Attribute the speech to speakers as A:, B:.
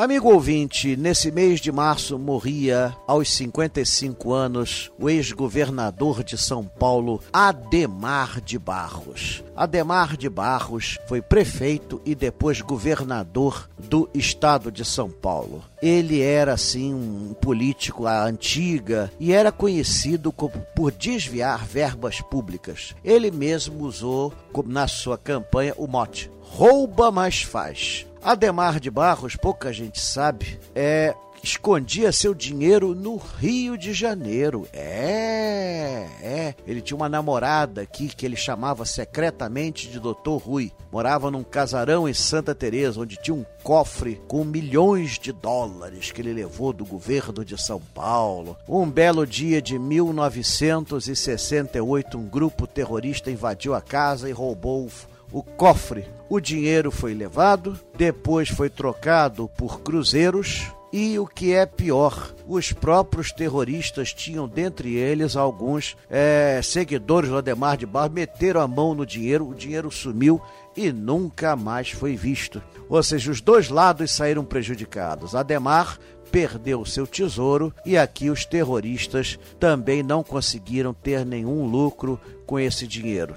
A: Amigo ouvinte, nesse mês de março morria aos 55 anos o ex-governador de São Paulo, Ademar de Barros. Ademar de Barros foi prefeito e depois governador do estado de São Paulo. Ele era assim um político à antiga e era conhecido por desviar verbas públicas. Ele mesmo usou na sua campanha o mote: rouba mais faz. Ademar de Barros, pouca gente sabe, é escondia seu dinheiro no Rio de Janeiro. É, é. Ele tinha uma namorada aqui que ele chamava secretamente de Doutor Rui. Morava num casarão em Santa Teresa, onde tinha um cofre com milhões de dólares que ele levou do governo de São Paulo. Um belo dia de 1968, um grupo terrorista invadiu a casa e roubou o cofre. O dinheiro foi levado, depois foi trocado por cruzeiros. E o que é pior, os próprios terroristas tinham dentre eles alguns é, seguidores do Ademar de Barros, meteram a mão no dinheiro, o dinheiro sumiu e nunca mais foi visto. Ou seja, os dois lados saíram prejudicados. Ademar perdeu seu tesouro e aqui os terroristas também não conseguiram ter nenhum lucro com esse dinheiro.